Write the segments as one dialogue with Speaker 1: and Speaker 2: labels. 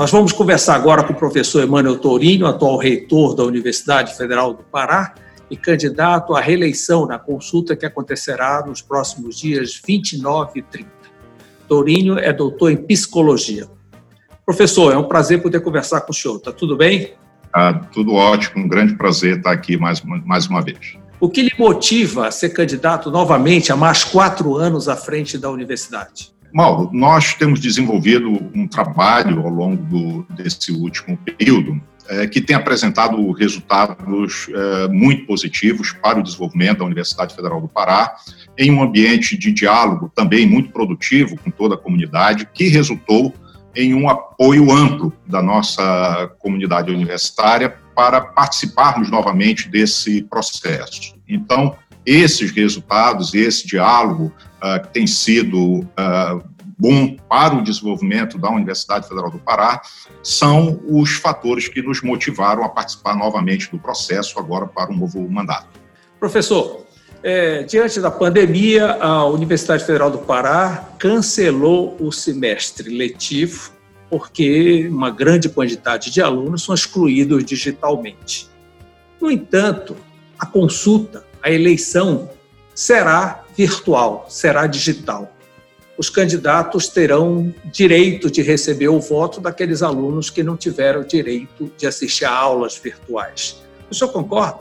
Speaker 1: Nós vamos conversar agora com o professor Emmanuel Tourinho, atual reitor da Universidade Federal do Pará e candidato à reeleição na consulta que acontecerá nos próximos dias 29 e 30. Tourinho é doutor em psicologia. Professor, é um prazer poder conversar com o senhor. Está tudo bem?
Speaker 2: Ah, tudo ótimo, um grande prazer estar aqui mais, mais uma vez.
Speaker 1: O que lhe motiva a ser candidato novamente a mais quatro anos à frente da universidade?
Speaker 2: Mauro, nós temos desenvolvido um trabalho ao longo do, desse último período é, que tem apresentado resultados é, muito positivos para o desenvolvimento da Universidade Federal do Pará, em um ambiente de diálogo também muito produtivo com toda a comunidade, que resultou em um apoio amplo da nossa comunidade universitária para participarmos novamente desse processo. Então, esses resultados, esse diálogo uh, que tem sido uh, bom para o desenvolvimento da Universidade Federal do Pará, são os fatores que nos motivaram a participar novamente do processo agora para um novo mandato.
Speaker 1: Professor, é, diante da pandemia, a Universidade Federal do Pará cancelou o semestre letivo porque uma grande quantidade de alunos são excluídos digitalmente. No entanto, a consulta, a eleição, será virtual, será digital. Os candidatos terão direito de receber o voto daqueles alunos que não tiveram direito de assistir a aulas virtuais. O senhor concorda?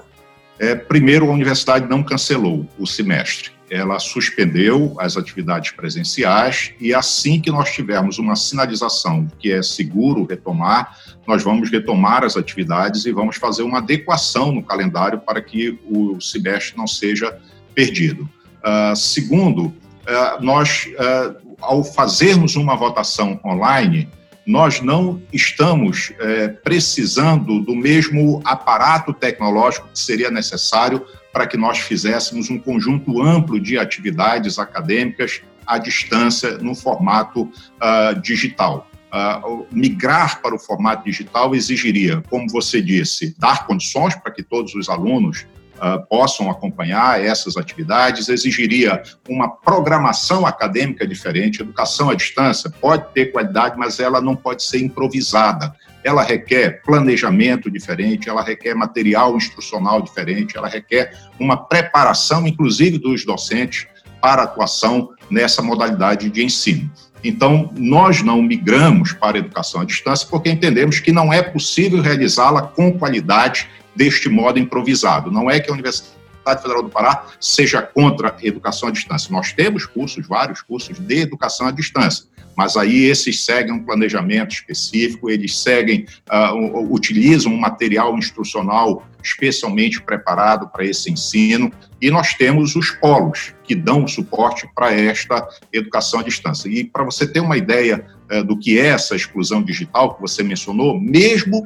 Speaker 2: É, primeiro, a universidade não cancelou o semestre ela suspendeu as atividades presenciais e assim que nós tivermos uma sinalização que é seguro retomar, nós vamos retomar as atividades e vamos fazer uma adequação no calendário para que o semestre não seja perdido. Uh, segundo, uh, nós, uh, ao fazermos uma votação online, nós não estamos eh, precisando do mesmo aparato tecnológico que seria necessário para que nós fizéssemos um conjunto amplo de atividades acadêmicas à distância no formato uh, digital. Uh, migrar para o formato digital exigiria, como você disse, dar condições para que todos os alunos uh, possam acompanhar essas atividades, exigiria uma programação acadêmica diferente. Educação à distância pode ter qualidade, mas ela não pode ser improvisada ela requer planejamento diferente, ela requer material instrucional diferente, ela requer uma preparação, inclusive dos docentes, para atuação nessa modalidade de ensino. Então, nós não migramos para a educação à distância porque entendemos que não é possível realizá-la com qualidade deste modo improvisado. Não é que a Universidade Federal do Pará seja contra a educação à distância. Nós temos cursos, vários cursos de educação à distância mas aí esses seguem um planejamento específico, eles seguem, uh, utilizam um material instrucional especialmente preparado para esse ensino, e nós temos os polos que dão suporte para esta educação à distância. E para você ter uma ideia uh, do que é essa exclusão digital que você mencionou, mesmo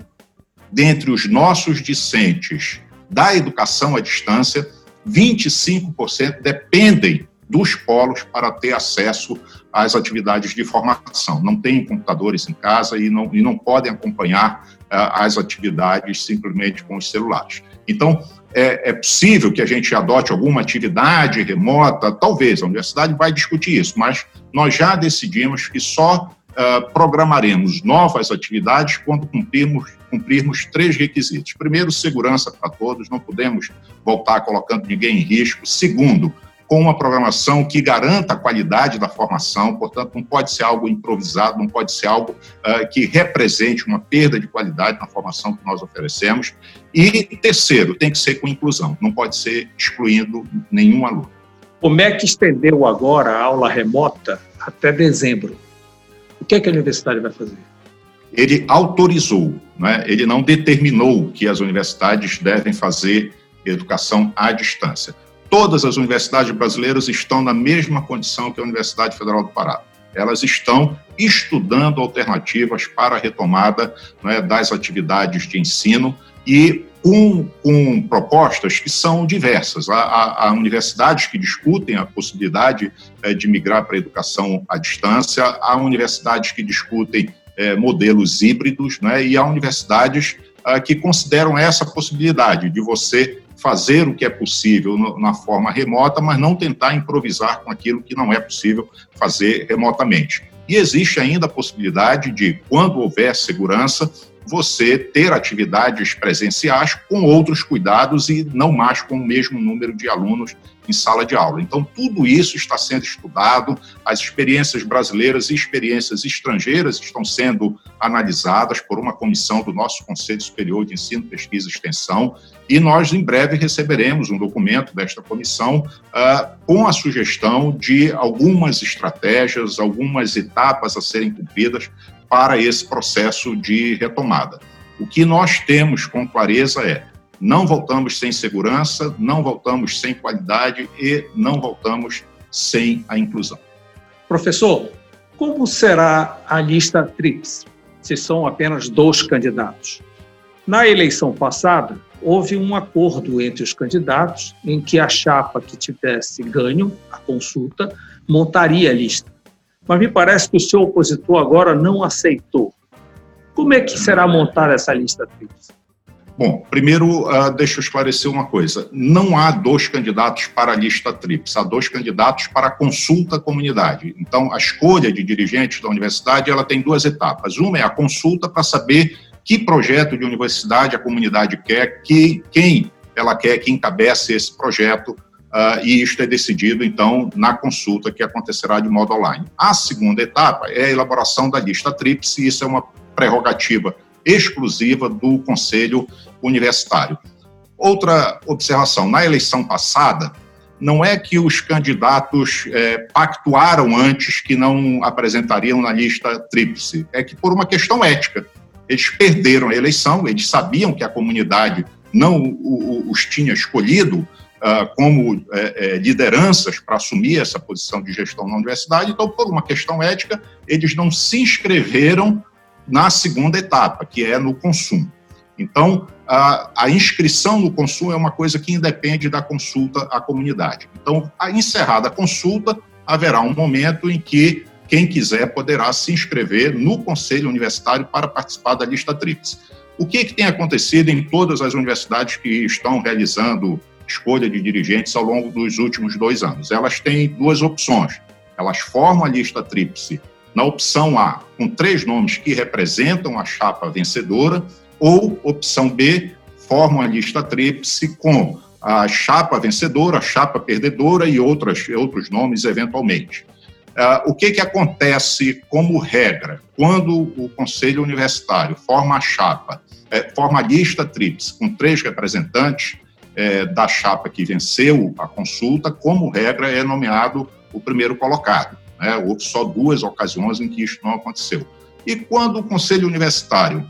Speaker 2: dentre os nossos discentes da educação à distância, 25% dependem dos polos para ter acesso às atividades de formação. Não têm computadores em casa e não, e não podem acompanhar uh, as atividades simplesmente com os celulares. Então, é, é, possível que a gente adote alguma atividade remota, talvez, a universidade vai discutir isso, mas nós já decidimos que só uh, programaremos novas atividades quando cumprirmos, cumprirmos três requisitos. Primeiro, segurança para todos, não podemos voltar colocando ninguém em risco. Segundo, com uma programação que garanta a qualidade da formação, portanto, não pode ser algo improvisado, não pode ser algo uh, que represente uma perda de qualidade na formação que nós oferecemos. E, terceiro, tem que ser com inclusão, não pode ser excluindo nenhum aluno.
Speaker 1: O MEC estendeu agora a aula remota até dezembro. O que, é que a universidade vai fazer?
Speaker 2: Ele autorizou, né? ele não determinou que as universidades devem fazer educação à distância todas as universidades brasileiras estão na mesma condição que a Universidade Federal do Pará. Elas estão estudando alternativas para a retomada né, das atividades de ensino e com, com, propostas que são diversas. Há, há, há, universidades que discutem a possibilidade é, de migrar para a educação à distância, há universidades que discutem é, modelos híbridos, né, e há universidades ah, que consideram essa possibilidade de você fazer o que é possível na forma remota, mas não tentar improvisar com aquilo que não é possível fazer remotamente. E existe ainda a possibilidade de, quando houver segurança, você ter atividades presenciais com outros cuidados e não mais com o mesmo número de alunos em sala de aula. Então, tudo isso está sendo estudado, as experiências brasileiras e experiências estrangeiras estão sendo analisadas por uma comissão do nosso Conselho Superior de Ensino, Pesquisa e Extensão, e nós, em breve, receberemos um documento desta comissão uh, com a sugestão de algumas estratégias, algumas etapas a serem cumpridas para esse processo de retomada. O que nós temos com clareza é: não voltamos sem segurança, não voltamos sem qualidade e não voltamos sem a inclusão.
Speaker 1: Professor, como será a lista TRIPS, se são apenas dois candidatos? Na eleição passada, houve um acordo entre os candidatos em que a chapa que tivesse ganho a consulta montaria a lista mas me parece que o seu opositor agora não aceitou. Como é que será montada essa lista tríplice?
Speaker 2: Bom, primeiro, uh, deixa eu esclarecer uma coisa. Não há dois candidatos para a lista tríplice, há dois candidatos para a consulta comunidade. Então, a escolha de dirigentes da universidade ela tem duas etapas. Uma é a consulta para saber que projeto de universidade a comunidade quer, que, quem ela quer que encabece esse projeto Uh, e isto é decidido, então, na consulta que acontecerá de modo online. A segunda etapa é a elaboração da lista tríplice, e isso é uma prerrogativa exclusiva do Conselho Universitário. Outra observação: na eleição passada, não é que os candidatos é, pactuaram antes que não apresentariam na lista tríplice, é que por uma questão ética. Eles perderam a eleição, eles sabiam que a comunidade não os tinha escolhido, ah, como é, é, lideranças para assumir essa posição de gestão na universidade. Então, por uma questão ética, eles não se inscreveram na segunda etapa, que é no consumo. Então, a, a, inscrição no consumo é uma coisa que independe da consulta à comunidade. Então, a encerrada a consulta, haverá um momento em que quem quiser poderá se inscrever no Conselho Universitário para participar da lista TRIPS. O que, é que tem acontecido em todas as universidades que estão realizando escolha de dirigentes ao longo dos últimos dois anos. Elas têm duas opções. Elas formam a lista tríplice na opção A, com três nomes que representam a chapa vencedora, ou opção B, formam a lista tríplice com a chapa vencedora, a chapa perdedora e outras, outros nomes eventualmente. Uh, o que, que acontece como regra? Quando o Conselho Universitário forma a chapa, é, forma a lista tríplice com três representantes, é, da chapa que venceu a consulta, como regra, é nomeado o primeiro colocado. Né? Houve só duas ocasiões em que isso não aconteceu. E quando o Conselho Universitário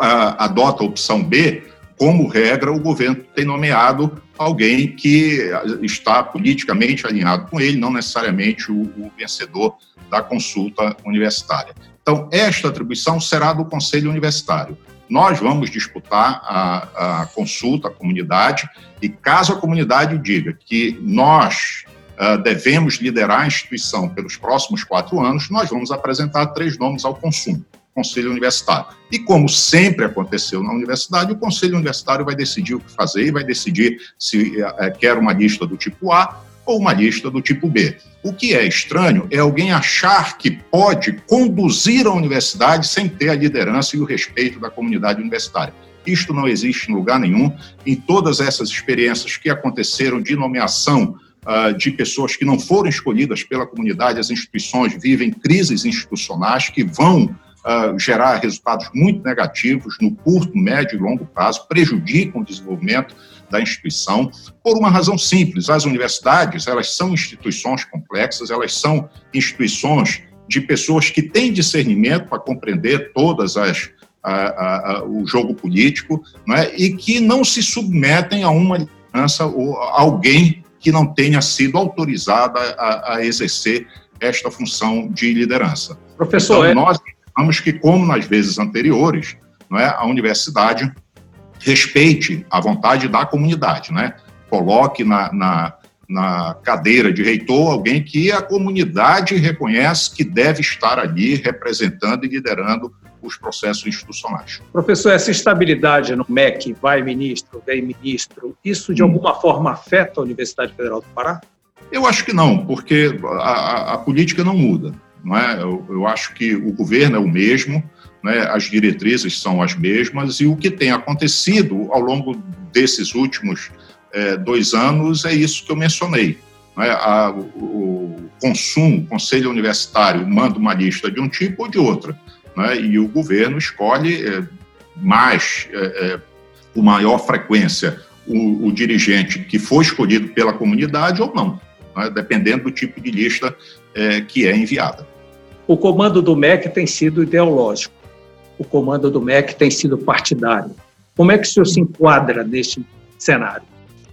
Speaker 2: a, adota a opção B, como regra, o governo tem nomeado alguém que está politicamente alinhado com ele, não necessariamente o, o vencedor da consulta universitária. Então, esta atribuição será do Conselho Universitário. Nós vamos disputar a, a consulta, a comunidade, e caso a comunidade diga que nós uh, devemos liderar a instituição pelos próximos quatro anos, nós vamos apresentar três nomes ao consumo. Conselho Universitário. E como sempre aconteceu na universidade, o Conselho Universitário vai decidir o que fazer e vai decidir se é, quer uma lista do tipo A ou uma lista do tipo B. O que é estranho é alguém achar que pode conduzir a universidade sem ter a liderança e o respeito da comunidade universitária. Isto não existe em lugar nenhum. Em todas essas experiências que aconteceram de nomeação uh, de pessoas que não foram escolhidas pela comunidade, as instituições vivem crises institucionais que vão Uh, gerar resultados muito negativos no curto, médio e longo prazo, prejudicam o desenvolvimento da instituição, por uma razão simples. As universidades, elas são instituições complexas, elas são instituições de pessoas que têm discernimento para compreender todas as a, a, a, o jogo político, não é? e que não se submetem a uma liderança ou alguém que não tenha sido autorizada a, exercer esta função de liderança. Professor, então, é... nós achamos que, como nas vezes anteriores, não é, a universidade respeite a vontade da comunidade, né? Coloque na, na, na cadeira de reitor alguém que a comunidade reconhece que deve estar ali representando e liderando os processos institucionais.
Speaker 1: Professor, essa estabilidade no MEC, vai ministro, vem ministro, isso de hum. alguma forma afeta a Universidade Federal do Pará?
Speaker 2: Eu acho que não, porque a, a, política não muda. não é? eu, eu acho que o governo é o mesmo, né, as diretrizes são as mesmas, e o que tem acontecido ao longo desses últimos é, dois anos é isso que eu mencionei. A, o, o, consumo, o conselho universitário manda uma lista de um tipo ou de outra, né, e o governo escolhe é, mais, é, é com maior frequência, o, o, dirigente que foi escolhido pela comunidade ou não, né, dependendo do tipo de lista é, que é enviada.
Speaker 1: O comando do MEC tem sido ideológico o comando do MEC tem sido partidário. Como é que o senhor se enquadra neste cenário?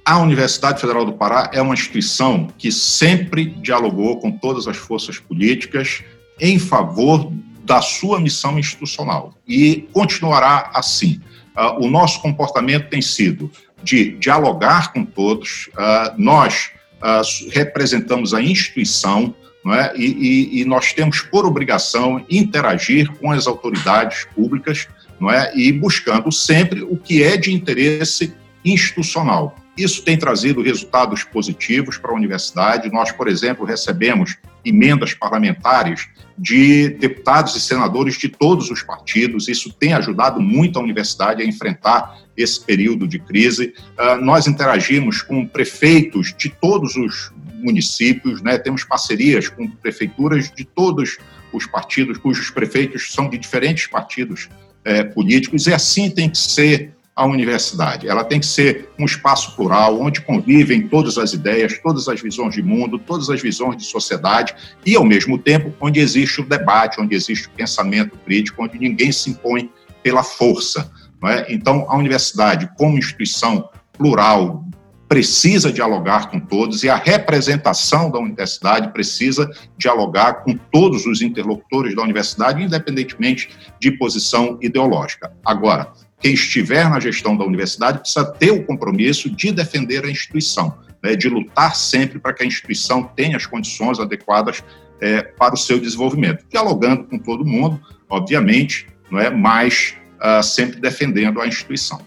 Speaker 2: A Universidade Federal do Pará é uma instituição que sempre dialogou com todas as forças políticas em favor da sua missão institucional e continuará assim. Uh, o nosso comportamento tem sido de dialogar com todos, uh, nós uh, representamos a instituição, é? E, e, e, nós temos por obrigação interagir com as autoridades públicas não é? e buscando sempre o que é de interesse institucional. Isso tem trazido resultados positivos para a universidade. Nós, por exemplo, recebemos emendas parlamentares de deputados e senadores de todos os partidos. Isso tem ajudado muito a universidade a enfrentar esse período de crise. Uh, nós interagimos com prefeitos de todos os municípios, né? temos parcerias com prefeituras de todos os partidos, cujos prefeitos são de diferentes partidos é, políticos, e assim tem que ser a universidade. Ela tem que ser um espaço plural, onde convivem todas as ideias, todas as visões de mundo, todas as visões de sociedade, e, ao mesmo tempo, onde existe o debate, onde existe o pensamento crítico, onde ninguém se impõe pela força. É? Então, a universidade, como instituição plural, precisa dialogar com todos e a representação da universidade precisa dialogar com todos os interlocutores da universidade, independentemente de posição ideológica. Agora, quem estiver na gestão da universidade precisa ter o compromisso de defender a instituição, né, de lutar sempre para que a instituição tenha as condições adequadas é, para o seu desenvolvimento, dialogando com todo mundo, obviamente, não é, mas uh, sempre defendendo a instituição.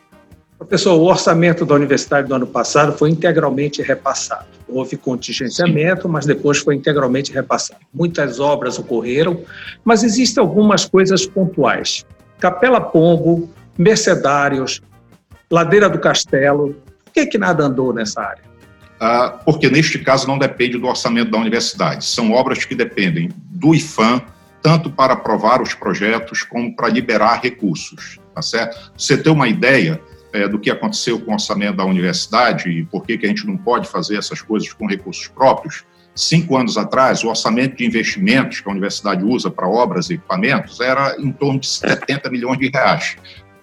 Speaker 1: Professor, o orçamento da universidade do ano passado foi integralmente repassado. Houve contingenciamento, mas depois foi integralmente repassado. Muitas obras ocorreram, mas existem algumas coisas pontuais. Capela Pombo, Mercedários, Ladeira do Castelo. Por que, que nada andou nessa área?
Speaker 2: Ah, porque neste caso não depende do orçamento da universidade. São obras que dependem do IFAM, tanto para aprovar os projetos como para liberar recursos. Tá certo? Você ter uma ideia, é, do que aconteceu com o orçamento da universidade e por que, que a gente não pode fazer essas coisas com recursos próprios. Cinco anos atrás, o orçamento de investimentos que a universidade usa para obras e equipamentos era em torno de 70 milhões de reais.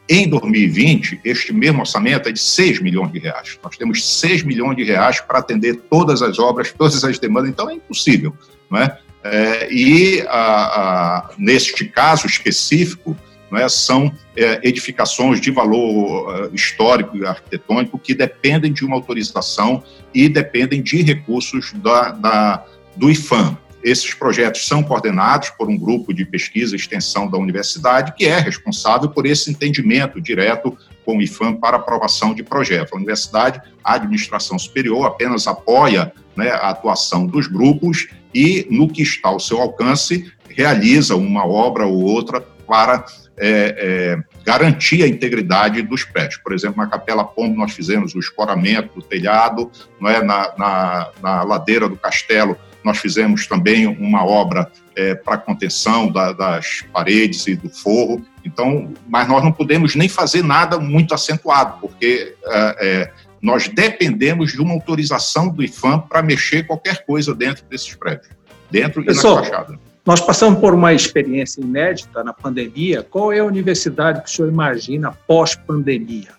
Speaker 2: Em 2020, este mesmo orçamento é de 6 milhões de reais. Nós temos 6 milhões de reais para atender todas as obras, todas as demandas, então é impossível. Não é? É, e, a, a, neste caso específico, é, são é, edificações de valor uh, histórico e arquitetônico que dependem de uma autorização e dependem de recursos da, da, do IFAM. Esses projetos são coordenados por um grupo de pesquisa e extensão da universidade que é responsável por esse entendimento direto com o IFAM para aprovação de projetos. A universidade, a administração superior, apenas apoia né, a atuação dos grupos e, no que está ao seu alcance, realiza uma obra ou outra para é, é, garantir a integridade dos prédios. Por exemplo, na Capela Pombo nós fizemos o escoramento do telhado, não é? na, na, na ladeira do castelo nós fizemos também uma obra é, para contenção da, das paredes e do forro. Então, mas nós não podemos nem fazer nada muito acentuado, porque é, é nós dependemos de uma autorização do IFAM para mexer qualquer coisa dentro desses prédios, dentro
Speaker 1: Pessoal, e na fachada. Nós passamos por uma experiência inédita na pandemia. Qual é a universidade que o senhor imagina pós-pandemia?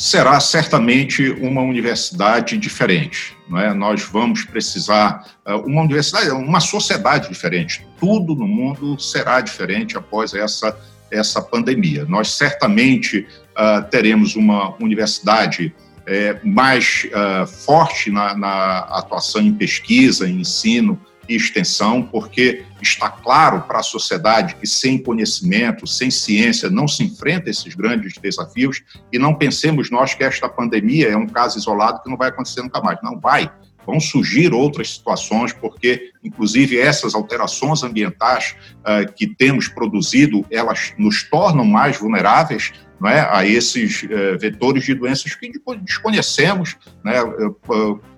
Speaker 2: Será certamente uma universidade diferente. Não é? Nós vamos precisar eh, uma universidade, uma sociedade diferente. Tudo no mundo será diferente após essa essa pandemia. Nós certamente uh, teremos uma universidade é, mais uh, forte na, na, atuação em pesquisa, em ensino, e extensão, porque está claro para a sociedade que sem conhecimento, sem ciência, não se enfrenta esses grandes desafios e não pensemos nós que esta pandemia é um caso isolado que não vai acontecer nunca mais. Não vai. Vão surgir outras situações, porque, inclusive, essas alterações ambientais uh, que temos produzido, elas nos tornam mais vulneráveis é, a esses uh, vetores de doenças que desconhecemos, né, uh,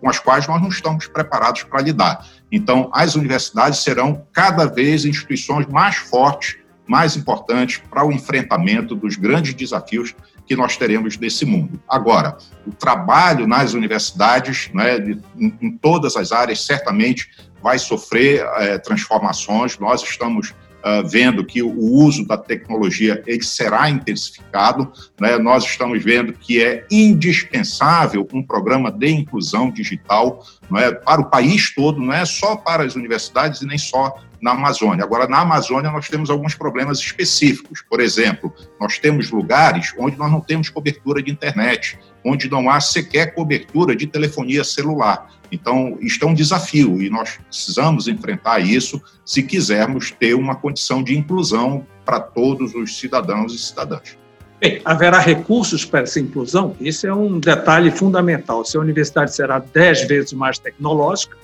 Speaker 2: com as quais nós não estamos preparados para lidar. Então, as universidades serão cada vez instituições mais fortes mais importantes para o enfrentamento dos grandes desafios que nós teremos nesse mundo. Agora, o trabalho nas universidades, né, em, em todas as áreas, certamente vai sofrer é, transformações. Nós estamos Uh, vendo que o uso da tecnologia ele será intensificado. Né? Nós estamos vendo que é indispensável um programa de inclusão digital é, para o país todo, não é só para as universidades e nem só na Amazônia. Agora, na Amazônia, nós temos alguns problemas específicos. Por exemplo, nós temos lugares onde nós não temos cobertura de internet, onde não há sequer cobertura de telefonia celular. Então, isto é um desafio e nós precisamos enfrentar isso se quisermos ter uma condição de inclusão para todos os cidadãos e cidadãs.
Speaker 1: Bem, haverá recursos para essa inclusão? Esse é um detalhe fundamental. Se a universidade será dez vezes mais tecnológica,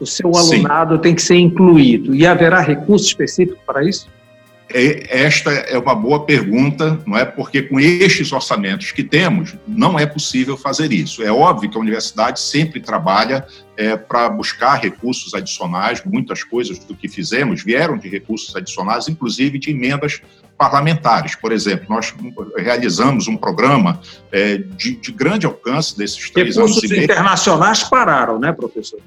Speaker 1: o seu alunado Sim. tem que ser incluído. E haverá recurso específico para isso?
Speaker 2: É, esta é uma boa pergunta, não é? Porque com estes orçamentos que temos, não é possível fazer isso. É óbvio que a universidade sempre trabalha é, para buscar recursos adicionais. Muitas coisas do que fizemos vieram de recursos adicionais, inclusive de emendas parlamentares. Por exemplo, nós realizamos um programa é, de, de, grande alcance desses três
Speaker 1: recursos anos. Recursos internacionais pararam, né, professor?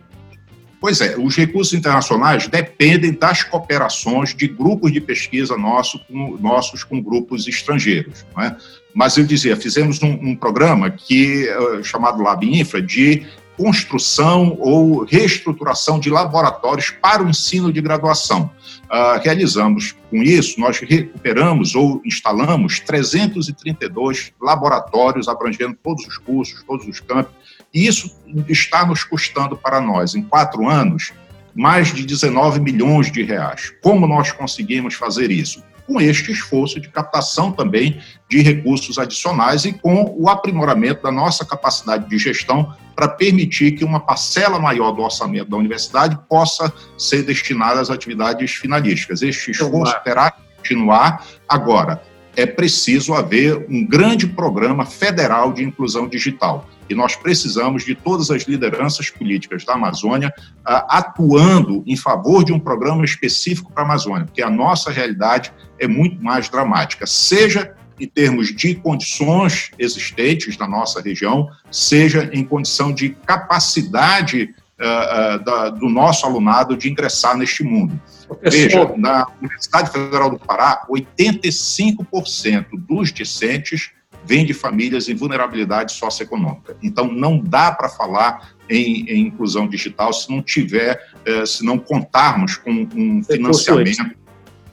Speaker 2: Pois é, os recursos internacionais dependem das cooperações de grupos de pesquisa nosso, com, nossos com grupos estrangeiros. É? Mas eu dizia, fizemos um, um programa que uh, chamado Lab Infra de construção ou reestruturação de laboratórios para o ensino de graduação. Uh, realizamos com isso, nós recuperamos ou instalamos 332 laboratórios abrangendo todos os cursos, todos os campos, e isso está nos custando para nós, em quatro anos, mais de 19 milhões de reais. Como nós conseguimos fazer isso? Com este esforço de captação também de recursos adicionais e com o aprimoramento da nossa capacidade de gestão para permitir que uma parcela maior do orçamento da universidade possa ser destinada às atividades finalísticas. Este esforço terá que continuar. Agora, é preciso haver um grande programa federal de inclusão digital. E nós precisamos de todas as lideranças políticas da Amazônia uh, atuando em favor de um programa específico para a Amazônia, porque a nossa realidade é muito mais dramática, seja em termos de condições existentes na nossa região, seja em condição de capacidade uh, uh, da, do nosso alunado de ingressar neste mundo. Veja, na Universidade Federal do Pará, 85% dos discentes vêm de famílias em vulnerabilidade socioeconômica. Então, não dá para falar em, em, inclusão digital se não tiver, eh, se não contarmos com um financiamento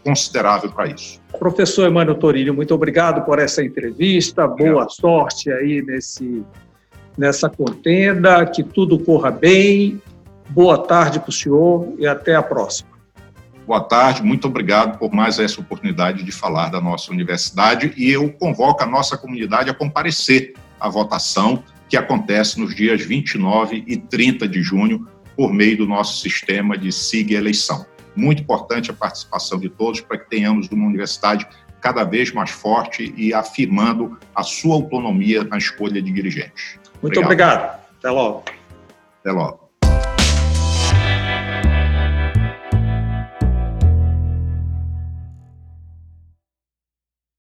Speaker 2: considerável para isso.
Speaker 1: Professor Emmanuel Torilho, muito obrigado por essa entrevista. Boa sorte aí nesse, nessa contenda, que tudo corra bem. Boa tarde para o senhor e até a próxima.
Speaker 2: Boa tarde, muito obrigado por mais essa oportunidade de falar da nossa universidade e eu convoco a nossa comunidade a comparecer à votação que acontece nos dias 29 e 30 de junho por meio do nosso sistema de SIG eleição. Muito importante a participação de todos para que tenhamos uma universidade cada vez mais forte e afirmando a sua autonomia na escolha de dirigentes.
Speaker 1: Muito obrigado. obrigado. Até logo.
Speaker 2: Até logo.